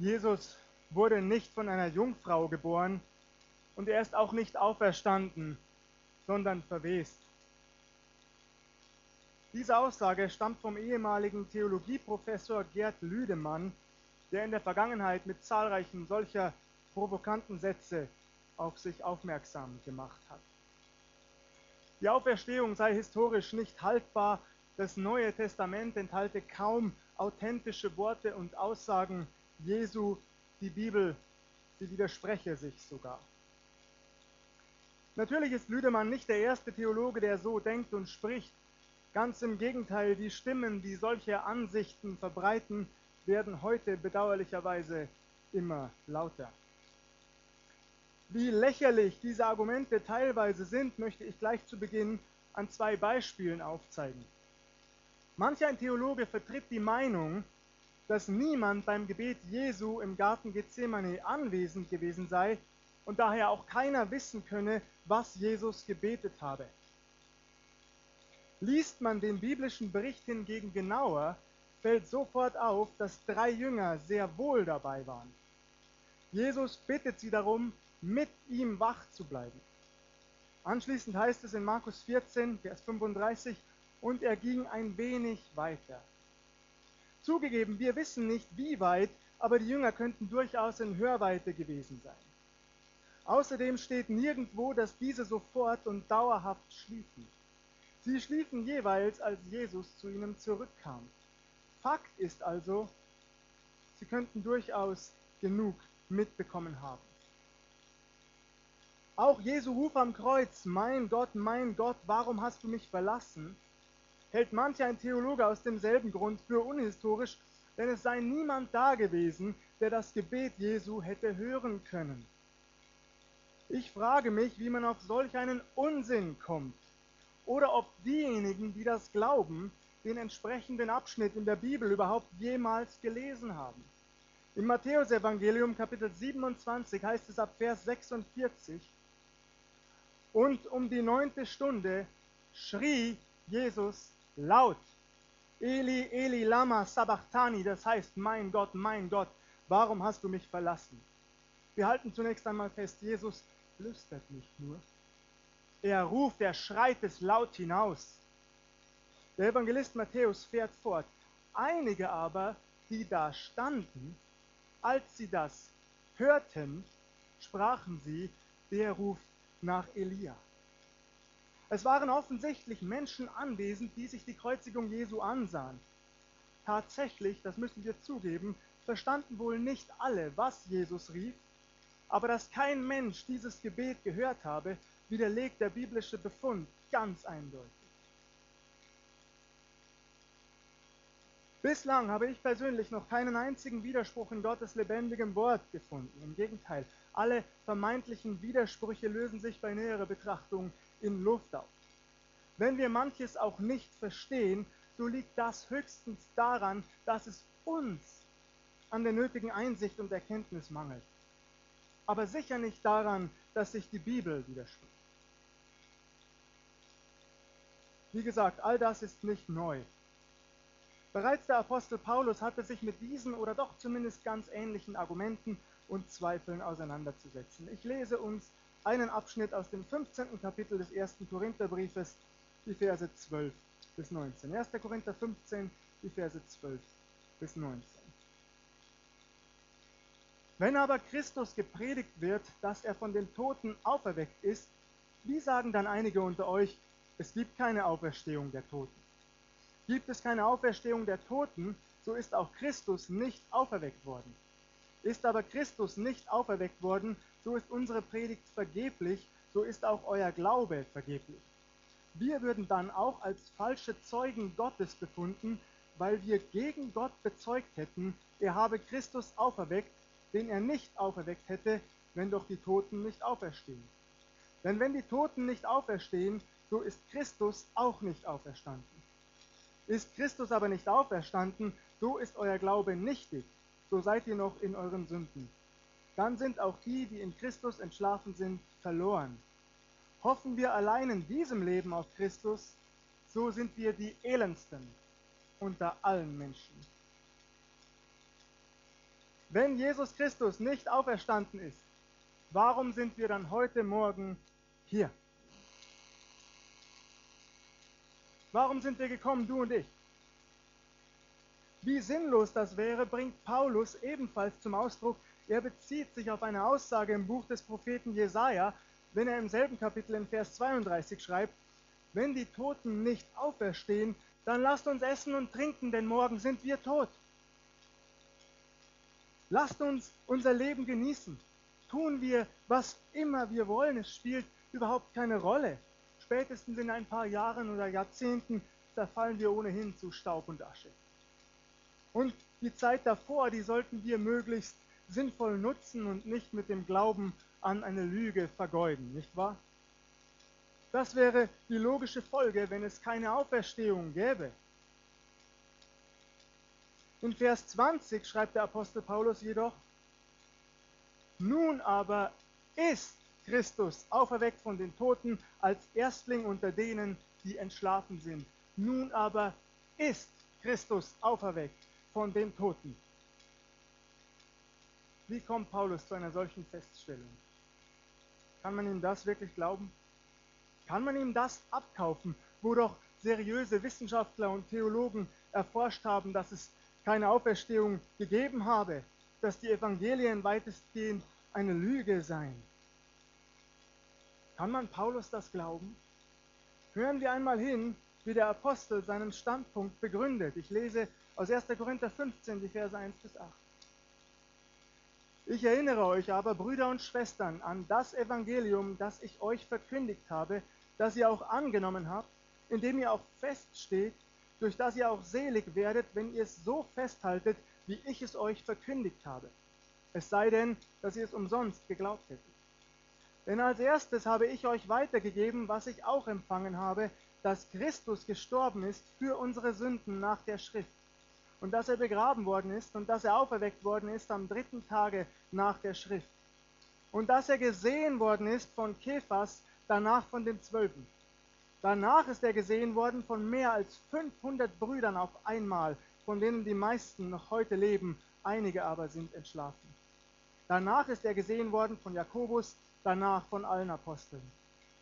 Jesus wurde nicht von einer Jungfrau geboren und er ist auch nicht auferstanden, sondern verwest. Diese Aussage stammt vom ehemaligen Theologieprofessor Gerd Lüdemann, der in der Vergangenheit mit zahlreichen solcher provokanten Sätze auf sich aufmerksam gemacht hat. Die Auferstehung sei historisch nicht haltbar, das Neue Testament enthalte kaum authentische Worte und Aussagen Jesu, die Bibel, sie widerspreche sich sogar. Natürlich ist Lüdemann nicht der erste Theologe, der so denkt und spricht. Ganz im Gegenteil, die Stimmen, die solche Ansichten verbreiten, werden heute bedauerlicherweise immer lauter. Wie lächerlich diese Argumente teilweise sind, möchte ich gleich zu Beginn an zwei Beispielen aufzeigen. Manch ein Theologe vertritt die Meinung, dass niemand beim Gebet Jesu im Garten Gethsemane anwesend gewesen sei und daher auch keiner wissen könne, was Jesus gebetet habe. Liest man den biblischen Bericht hingegen genauer, fällt sofort auf, dass drei Jünger sehr wohl dabei waren. Jesus bittet sie darum, mit ihm wach zu bleiben. Anschließend heißt es in Markus 14, Vers 35, und er ging ein wenig weiter. Zugegeben, wir wissen nicht, wie weit, aber die Jünger könnten durchaus in Hörweite gewesen sein. Außerdem steht nirgendwo, dass diese sofort und dauerhaft schliefen. Sie schliefen jeweils, als Jesus zu ihnen zurückkam. Fakt ist also, sie könnten durchaus genug mitbekommen haben. Auch Jesu Ruf am Kreuz, mein Gott, mein Gott, warum hast du mich verlassen, hält manch ein Theologe aus demselben Grund für unhistorisch, denn es sei niemand da gewesen, der das Gebet Jesu hätte hören können. Ich frage mich, wie man auf solch einen Unsinn kommt oder ob diejenigen, die das glauben, den entsprechenden Abschnitt in der Bibel überhaupt jemals gelesen haben. Im Matthäusevangelium Kapitel 27 heißt es ab Vers 46, und um die neunte Stunde schrie Jesus laut, Eli, Eli, Lama, Sabachthani, das heißt, mein Gott, mein Gott, warum hast du mich verlassen? Wir halten zunächst einmal fest, Jesus flüstert nicht nur, er ruft, er schreit es laut hinaus. Der Evangelist Matthäus fährt fort. Einige aber, die da standen, als sie das hörten, sprachen sie, der ruft nach Elia. Es waren offensichtlich Menschen anwesend, die sich die Kreuzigung Jesu ansahen. Tatsächlich, das müssen wir zugeben, verstanden wohl nicht alle, was Jesus rief, aber dass kein Mensch dieses Gebet gehört habe, widerlegt der biblische Befund ganz eindeutig. Bislang habe ich persönlich noch keinen einzigen Widerspruch in Gottes lebendigem Wort gefunden. Im Gegenteil, alle vermeintlichen Widersprüche lösen sich bei näherer Betrachtung in Luft auf. Wenn wir manches auch nicht verstehen, so liegt das höchstens daran, dass es uns an der nötigen Einsicht und Erkenntnis mangelt. Aber sicher nicht daran, dass sich die Bibel widerspricht. Wie gesagt, all das ist nicht neu. Bereits der Apostel Paulus hatte sich mit diesen oder doch zumindest ganz ähnlichen Argumenten und Zweifeln auseinanderzusetzen. Ich lese uns einen Abschnitt aus dem 15. Kapitel des ersten Korintherbriefes, die Verse 12 bis 19. 1. Korinther 15, die Verse 12 bis 19. Wenn aber Christus gepredigt wird, dass er von den Toten auferweckt ist, wie sagen dann einige unter euch, es gibt keine Auferstehung der Toten? Gibt es keine Auferstehung der Toten, so ist auch Christus nicht auferweckt worden. Ist aber Christus nicht auferweckt worden, so ist unsere Predigt vergeblich, so ist auch euer Glaube vergeblich. Wir würden dann auch als falsche Zeugen Gottes befunden, weil wir gegen Gott bezeugt hätten, er habe Christus auferweckt, den er nicht auferweckt hätte, wenn doch die Toten nicht auferstehen. Denn wenn die Toten nicht auferstehen, so ist Christus auch nicht auferstanden. Ist Christus aber nicht auferstanden, so ist euer Glaube nichtig, so seid ihr noch in euren Sünden. Dann sind auch die, die in Christus entschlafen sind, verloren. Hoffen wir allein in diesem Leben auf Christus, so sind wir die elendsten unter allen Menschen. Wenn Jesus Christus nicht auferstanden ist, warum sind wir dann heute Morgen hier? Warum sind wir gekommen, du und ich? Wie sinnlos das wäre, bringt Paulus ebenfalls zum Ausdruck. Er bezieht sich auf eine Aussage im Buch des Propheten Jesaja, wenn er im selben Kapitel in Vers 32 schreibt: Wenn die Toten nicht auferstehen, dann lasst uns essen und trinken, denn morgen sind wir tot. Lasst uns unser Leben genießen. Tun wir, was immer wir wollen. Es spielt überhaupt keine Rolle. Spätestens in ein paar Jahren oder Jahrzehnten zerfallen wir ohnehin zu Staub und Asche. Und die Zeit davor, die sollten wir möglichst sinnvoll nutzen und nicht mit dem Glauben an eine Lüge vergeuden, nicht wahr? Das wäre die logische Folge, wenn es keine Auferstehung gäbe. In Vers 20 schreibt der Apostel Paulus jedoch, nun aber ist Christus auferweckt von den Toten als Erstling unter denen, die entschlafen sind. Nun aber ist Christus auferweckt von den Toten. Wie kommt Paulus zu einer solchen Feststellung? Kann man ihm das wirklich glauben? Kann man ihm das abkaufen, wo doch seriöse Wissenschaftler und Theologen erforscht haben, dass es keine Auferstehung gegeben habe, dass die Evangelien weitestgehend eine Lüge seien? Kann man Paulus das glauben? Hören wir einmal hin, wie der Apostel seinen Standpunkt begründet. Ich lese aus 1. Korinther 15 die Verse 1 bis 8. Ich erinnere euch aber, Brüder und Schwestern, an das Evangelium, das ich euch verkündigt habe, das ihr auch angenommen habt, indem ihr auch feststeht, durch das ihr auch selig werdet, wenn ihr es so festhaltet, wie ich es euch verkündigt habe. Es sei denn, dass ihr es umsonst geglaubt hättet. Denn als erstes habe ich euch weitergegeben, was ich auch empfangen habe, dass Christus gestorben ist für unsere Sünden nach der Schrift und dass er begraben worden ist und dass er auferweckt worden ist am dritten Tage nach der Schrift und dass er gesehen worden ist von Kephas, danach von den Zwölfen. Danach ist er gesehen worden von mehr als 500 Brüdern auf einmal, von denen die meisten noch heute leben, einige aber sind entschlafen. Danach ist er gesehen worden von Jakobus, danach von allen Aposteln.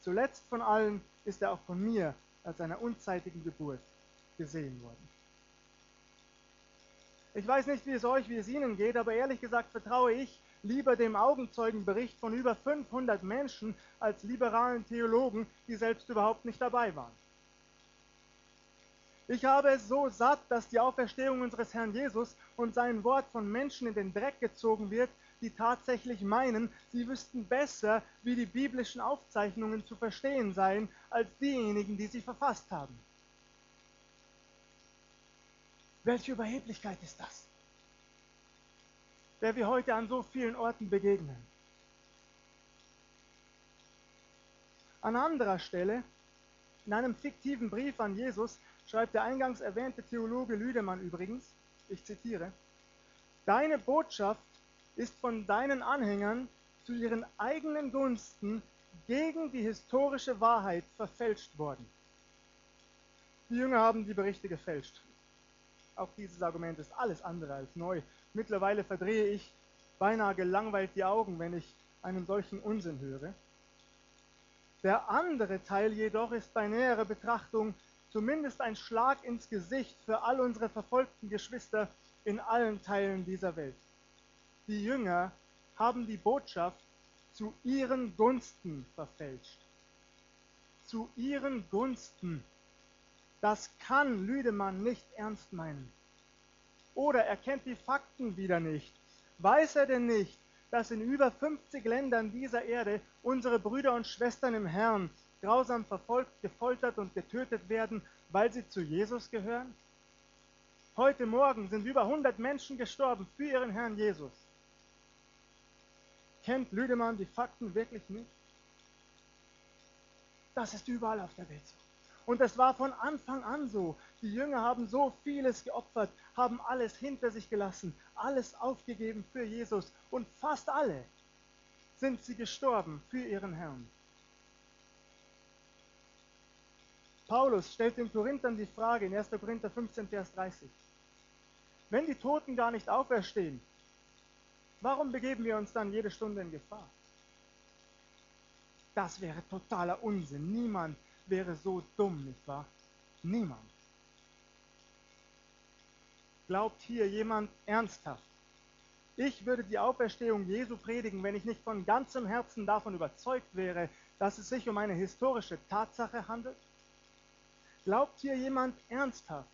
Zuletzt von allen ist er auch von mir als einer unzeitigen Geburt gesehen worden. Ich weiß nicht, wie es euch, wie es Ihnen geht, aber ehrlich gesagt vertraue ich lieber dem Augenzeugenbericht von über 500 Menschen als liberalen Theologen, die selbst überhaupt nicht dabei waren. Ich habe es so satt, dass die Auferstehung unseres Herrn Jesus und sein Wort von Menschen in den Dreck gezogen wird, die tatsächlich meinen, sie wüssten besser, wie die biblischen Aufzeichnungen zu verstehen seien, als diejenigen, die sie verfasst haben. Welche Überheblichkeit ist das? Der wir heute an so vielen Orten begegnen. An anderer Stelle, in einem fiktiven Brief an Jesus, schreibt der eingangs erwähnte Theologe Lüdemann übrigens, ich zitiere, Deine Botschaft ist von deinen Anhängern zu ihren eigenen Gunsten gegen die historische Wahrheit verfälscht worden. Die Jünger haben die Berichte gefälscht. Auch dieses Argument ist alles andere als neu. Mittlerweile verdrehe ich beinahe gelangweilt die Augen, wenn ich einen solchen Unsinn höre. Der andere Teil jedoch ist bei näherer Betrachtung zumindest ein Schlag ins Gesicht für all unsere verfolgten Geschwister in allen Teilen dieser Welt die Jünger haben die Botschaft zu ihren Gunsten verfälscht. Zu ihren Gunsten. Das kann Lüdemann nicht ernst meinen. Oder er kennt die Fakten wieder nicht. Weiß er denn nicht, dass in über 50 Ländern dieser Erde unsere Brüder und Schwestern im Herrn grausam verfolgt, gefoltert und getötet werden, weil sie zu Jesus gehören? Heute Morgen sind über 100 Menschen gestorben für ihren Herrn Jesus. Kennt Lüdemann die Fakten wirklich nicht? Das ist überall auf der Welt so. Und das war von Anfang an so. Die Jünger haben so vieles geopfert, haben alles hinter sich gelassen, alles aufgegeben für Jesus. Und fast alle sind sie gestorben für ihren Herrn. Paulus stellt den Korinthern die Frage in 1. Korinther 15, Vers 30. Wenn die Toten gar nicht auferstehen, Warum begeben wir uns dann jede Stunde in Gefahr? Das wäre totaler Unsinn. Niemand wäre so dumm, nicht wahr? Niemand. Glaubt hier jemand ernsthaft? Ich würde die Auferstehung Jesu predigen, wenn ich nicht von ganzem Herzen davon überzeugt wäre, dass es sich um eine historische Tatsache handelt? Glaubt hier jemand ernsthaft?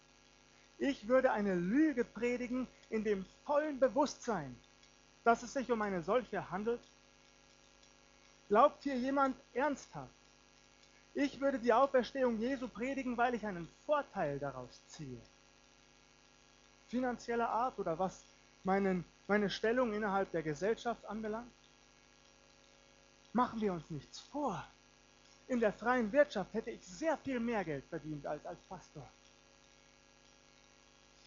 Ich würde eine Lüge predigen in dem vollen Bewusstsein, dass es sich um eine solche handelt? Glaubt hier jemand ernsthaft? Ich würde die Auferstehung Jesu predigen, weil ich einen Vorteil daraus ziehe. Finanzieller Art oder was meinen, meine Stellung innerhalb der Gesellschaft anbelangt? Machen wir uns nichts vor. In der freien Wirtschaft hätte ich sehr viel mehr Geld verdient als als Pastor.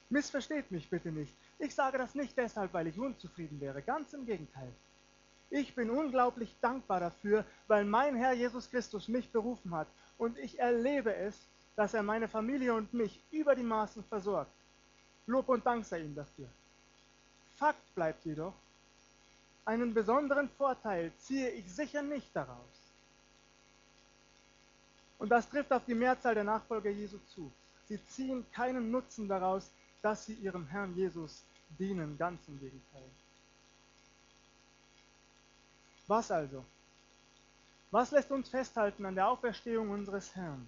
Missversteht mich bitte nicht. Ich sage das nicht deshalb, weil ich unzufrieden wäre. Ganz im Gegenteil. Ich bin unglaublich dankbar dafür, weil mein Herr Jesus Christus mich berufen hat und ich erlebe es, dass er meine Familie und mich über die Maßen versorgt. Lob und Dank sei ihm dafür. Fakt bleibt jedoch, einen besonderen Vorteil ziehe ich sicher nicht daraus. Und das trifft auf die Mehrzahl der Nachfolger Jesu zu. Sie ziehen keinen Nutzen daraus, dass sie ihrem Herrn Jesus dienen, ganz im Gegenteil. Was also? Was lässt uns festhalten an der Auferstehung unseres Herrn?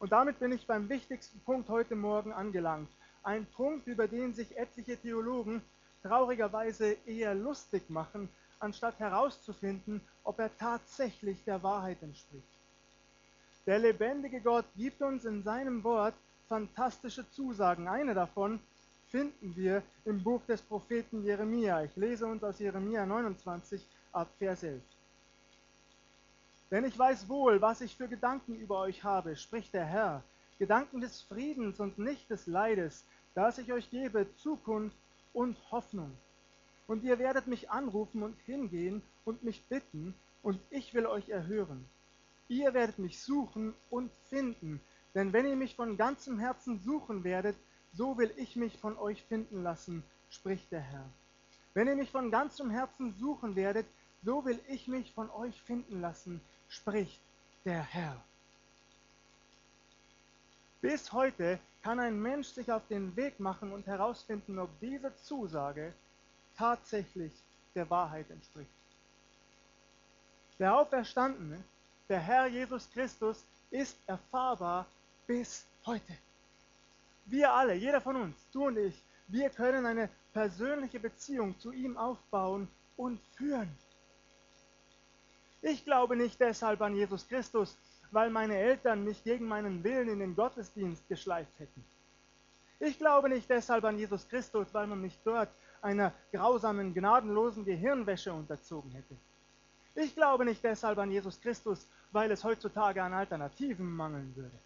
Und damit bin ich beim wichtigsten Punkt heute Morgen angelangt. Ein Punkt, über den sich etliche Theologen traurigerweise eher lustig machen, anstatt herauszufinden, ob er tatsächlich der Wahrheit entspricht. Der lebendige Gott gibt uns in seinem Wort fantastische Zusagen. Eine davon finden wir im Buch des Propheten Jeremia. Ich lese uns aus Jeremia 29 ab Vers 11. Denn ich weiß wohl, was ich für Gedanken über euch habe, spricht der Herr, Gedanken des Friedens und nicht des Leides, dass ich euch gebe Zukunft und Hoffnung. Und ihr werdet mich anrufen und hingehen und mich bitten, und ich will euch erhören. Ihr werdet mich suchen und finden, denn wenn ihr mich von ganzem Herzen suchen werdet, so will ich mich von euch finden lassen, spricht der Herr. Wenn ihr mich von ganzem Herzen suchen werdet, so will ich mich von euch finden lassen, spricht der Herr. Bis heute kann ein Mensch sich auf den Weg machen und herausfinden, ob diese Zusage tatsächlich der Wahrheit entspricht. Der Auferstandene, der Herr Jesus Christus, ist erfahrbar bis heute. Wir alle, jeder von uns, du und ich, wir können eine persönliche Beziehung zu ihm aufbauen und führen. Ich glaube nicht deshalb an Jesus Christus, weil meine Eltern mich gegen meinen Willen in den Gottesdienst geschleift hätten. Ich glaube nicht deshalb an Jesus Christus, weil man mich dort einer grausamen, gnadenlosen Gehirnwäsche unterzogen hätte. Ich glaube nicht deshalb an Jesus Christus, weil es heutzutage an Alternativen mangeln würde.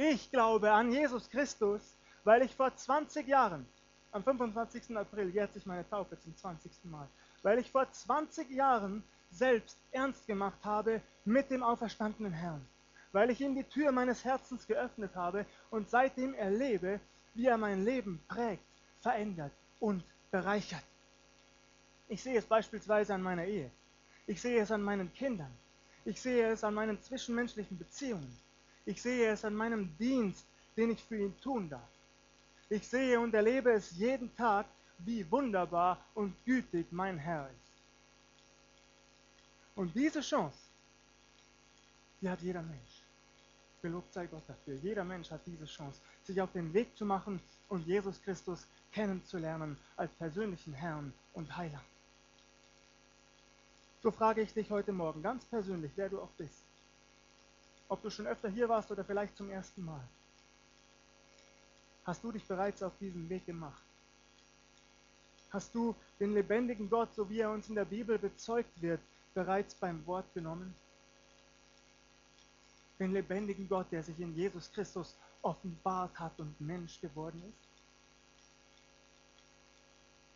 Ich glaube an Jesus Christus, weil ich vor 20 Jahren, am 25. April jährt sich meine Taufe zum 20. Mal, weil ich vor 20 Jahren selbst ernst gemacht habe mit dem auferstandenen Herrn, weil ich ihm die Tür meines Herzens geöffnet habe und seitdem erlebe, wie er mein Leben prägt, verändert und bereichert. Ich sehe es beispielsweise an meiner Ehe. Ich sehe es an meinen Kindern. Ich sehe es an meinen zwischenmenschlichen Beziehungen. Ich sehe es an meinem Dienst, den ich für ihn tun darf. Ich sehe und erlebe es jeden Tag, wie wunderbar und gütig mein Herr ist. Und diese Chance, die hat jeder Mensch. Gelobt sei Gott dafür. Jeder Mensch hat diese Chance, sich auf den Weg zu machen und Jesus Christus kennenzulernen als persönlichen Herrn und Heiland. So frage ich dich heute Morgen ganz persönlich, wer du auch bist ob du schon öfter hier warst oder vielleicht zum ersten Mal. Hast du dich bereits auf diesen Weg gemacht? Hast du den lebendigen Gott, so wie er uns in der Bibel bezeugt wird, bereits beim Wort genommen? Den lebendigen Gott, der sich in Jesus Christus offenbart hat und Mensch geworden ist?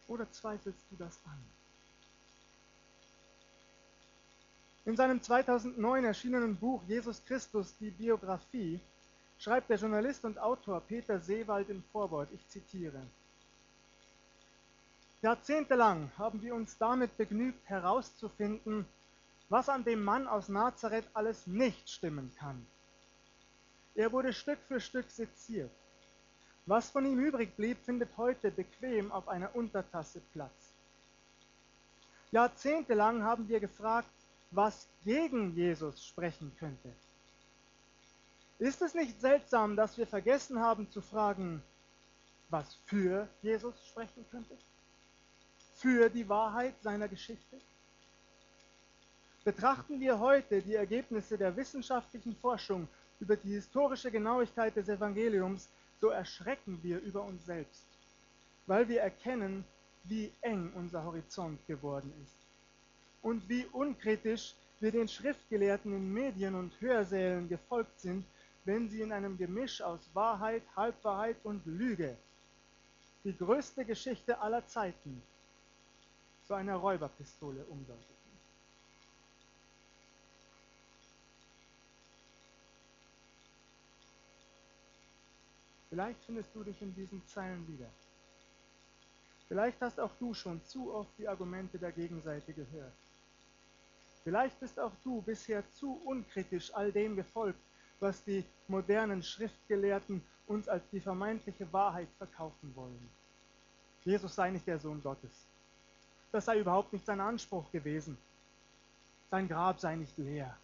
Oder zweifelst du das an? In seinem 2009 erschienenen Buch Jesus Christus, die Biografie, schreibt der Journalist und Autor Peter Seewald im Vorwort, ich zitiere, Jahrzehntelang haben wir uns damit begnügt herauszufinden, was an dem Mann aus Nazareth alles nicht stimmen kann. Er wurde Stück für Stück seziert. Was von ihm übrig blieb, findet heute bequem auf einer Untertasse Platz. Jahrzehntelang haben wir gefragt, was gegen Jesus sprechen könnte. Ist es nicht seltsam, dass wir vergessen haben zu fragen, was für Jesus sprechen könnte? Für die Wahrheit seiner Geschichte? Betrachten wir heute die Ergebnisse der wissenschaftlichen Forschung über die historische Genauigkeit des Evangeliums, so erschrecken wir über uns selbst, weil wir erkennen, wie eng unser Horizont geworden ist und wie unkritisch wir den Schriftgelehrten in Medien und Hörsälen gefolgt sind, wenn sie in einem Gemisch aus Wahrheit, Halbwahrheit und Lüge die größte Geschichte aller Zeiten zu einer Räuberpistole umdeuteten. Vielleicht findest du dich in diesen Zeilen wieder. Vielleicht hast auch du schon zu oft die Argumente der Gegenseite gehört. Vielleicht bist auch du bisher zu unkritisch all dem gefolgt, was die modernen Schriftgelehrten uns als die vermeintliche Wahrheit verkaufen wollen. Jesus sei nicht der Sohn Gottes. Das sei überhaupt nicht sein Anspruch gewesen. Sein Grab sei nicht leer.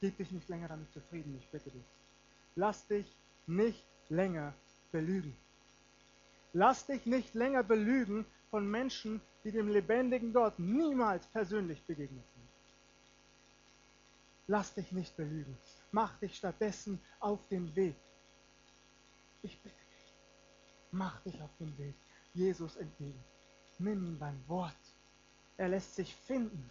Gib dich nicht länger damit zufrieden, ich bitte dich. Lass dich nicht länger belügen. Lass dich nicht länger belügen von Menschen, die dem lebendigen Gott niemals persönlich begegnet sind. Lass dich nicht belügen. Mach dich stattdessen auf den Weg. Ich bitte dich, mach dich auf den Weg Jesus entgegen. Nimm ihm beim Wort. Er lässt sich finden.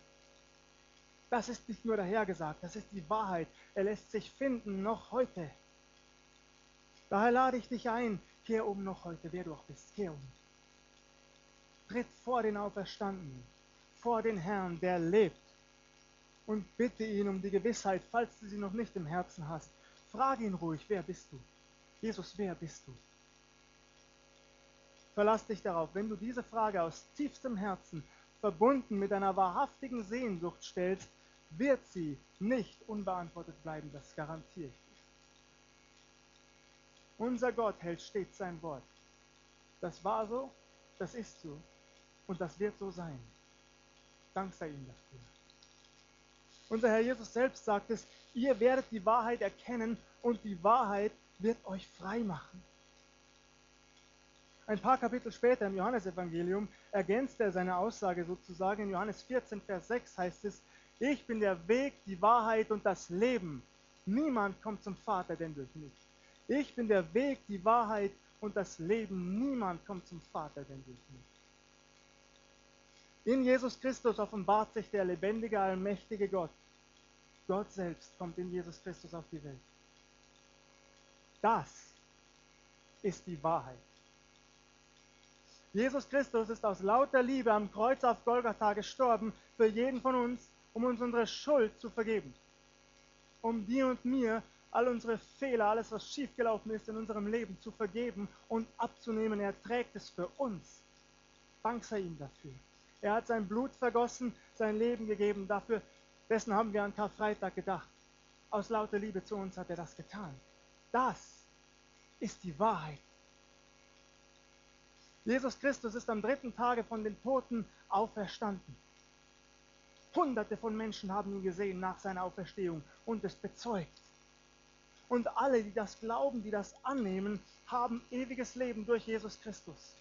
Das ist nicht nur dahergesagt, das ist die Wahrheit. Er lässt sich finden, noch heute. Daher lade ich dich ein, kehr um noch heute, wer du auch bist, kehr um. Tritt vor den Auferstandenen, vor den Herrn, der lebt, und bitte ihn um die Gewissheit, falls du sie noch nicht im Herzen hast. Frage ihn ruhig, wer bist du? Jesus, wer bist du? Verlass dich darauf, wenn du diese Frage aus tiefstem Herzen verbunden mit einer wahrhaftigen Sehnsucht stellst, wird sie nicht unbeantwortet bleiben, das garantiere ich dir. Unser Gott hält stets sein Wort. Das war so, das ist so und das wird so sein. Dank sei ihm dafür. Unser Herr Jesus selbst sagt es, ihr werdet die Wahrheit erkennen und die Wahrheit wird euch frei machen. Ein paar Kapitel später im Johannesevangelium ergänzt er seine Aussage sozusagen. In Johannes 14, Vers 6 heißt es, ich bin der Weg, die Wahrheit und das Leben. Niemand kommt zum Vater denn durch mich. Ich bin der Weg, die Wahrheit und das Leben. Niemand kommt zum Vater denn durch mich. In Jesus Christus offenbart sich der lebendige, allmächtige Gott. Gott selbst kommt in Jesus Christus auf die Welt. Das ist die Wahrheit. Jesus Christus ist aus lauter Liebe am Kreuz auf Golgatha gestorben für jeden von uns um uns unsere Schuld zu vergeben. Um dir und mir all unsere Fehler, alles, was schiefgelaufen ist in unserem Leben zu vergeben und abzunehmen. Er trägt es für uns. Dank sei ihm dafür. Er hat sein Blut vergossen, sein Leben gegeben. Dafür, dessen haben wir an Karfreitag gedacht. Aus lauter Liebe zu uns hat er das getan. Das ist die Wahrheit. Jesus Christus ist am dritten Tage von den Toten auferstanden. Hunderte von Menschen haben ihn gesehen nach seiner Auferstehung und es bezeugt. Und alle, die das glauben, die das annehmen, haben ewiges Leben durch Jesus Christus.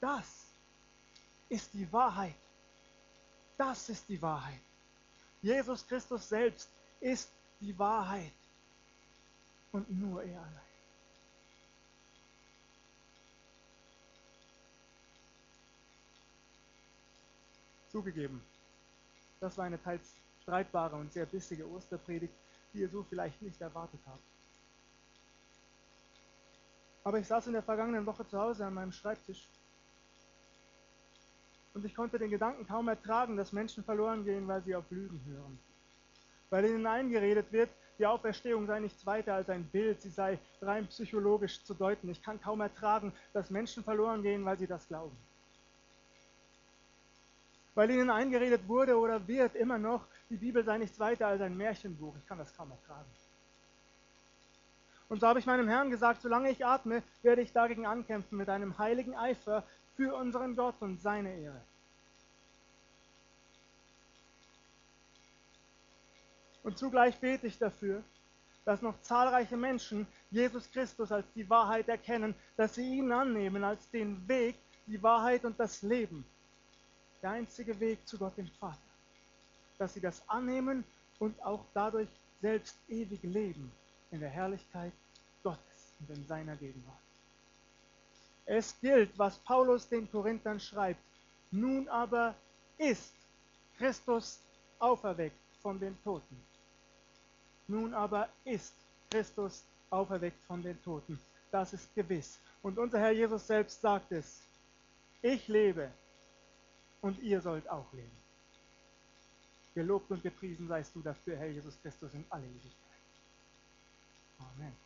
Das ist die Wahrheit. Das ist die Wahrheit. Jesus Christus selbst ist die Wahrheit. Und nur er allein. Zugegeben, das war eine teils streitbare und sehr bissige Osterpredigt, die ihr so vielleicht nicht erwartet habt. Aber ich saß in der vergangenen Woche zu Hause an meinem Schreibtisch und ich konnte den Gedanken kaum ertragen, dass Menschen verloren gehen, weil sie auf Lügen hören. Weil ihnen eingeredet wird, die Auferstehung sei nichts weiter als ein Bild, sie sei rein psychologisch zu deuten. Ich kann kaum ertragen, dass Menschen verloren gehen, weil sie das glauben. Weil ihnen eingeredet wurde oder wird immer noch, die Bibel sei nichts weiter als ein Märchenbuch. Ich kann das kaum ertragen. Und so habe ich meinem Herrn gesagt, solange ich atme, werde ich dagegen ankämpfen mit einem heiligen Eifer für unseren Gott und seine Ehre. Und zugleich bete ich dafür, dass noch zahlreiche Menschen Jesus Christus als die Wahrheit erkennen, dass sie ihn annehmen als den Weg, die Wahrheit und das Leben. Der einzige Weg zu Gott dem Vater. Dass sie das annehmen und auch dadurch selbst ewig leben in der Herrlichkeit Gottes und in seiner Gegenwart. Es gilt, was Paulus den Korinthern schreibt. Nun aber ist Christus auferweckt von den Toten. Nun aber ist Christus auferweckt von den Toten. Das ist gewiss. Und unser Herr Jesus selbst sagt es. Ich lebe und ihr sollt auch leben. Gelobt und gepriesen seist du dafür, Herr Jesus Christus, in alle Ewigkeit. Amen.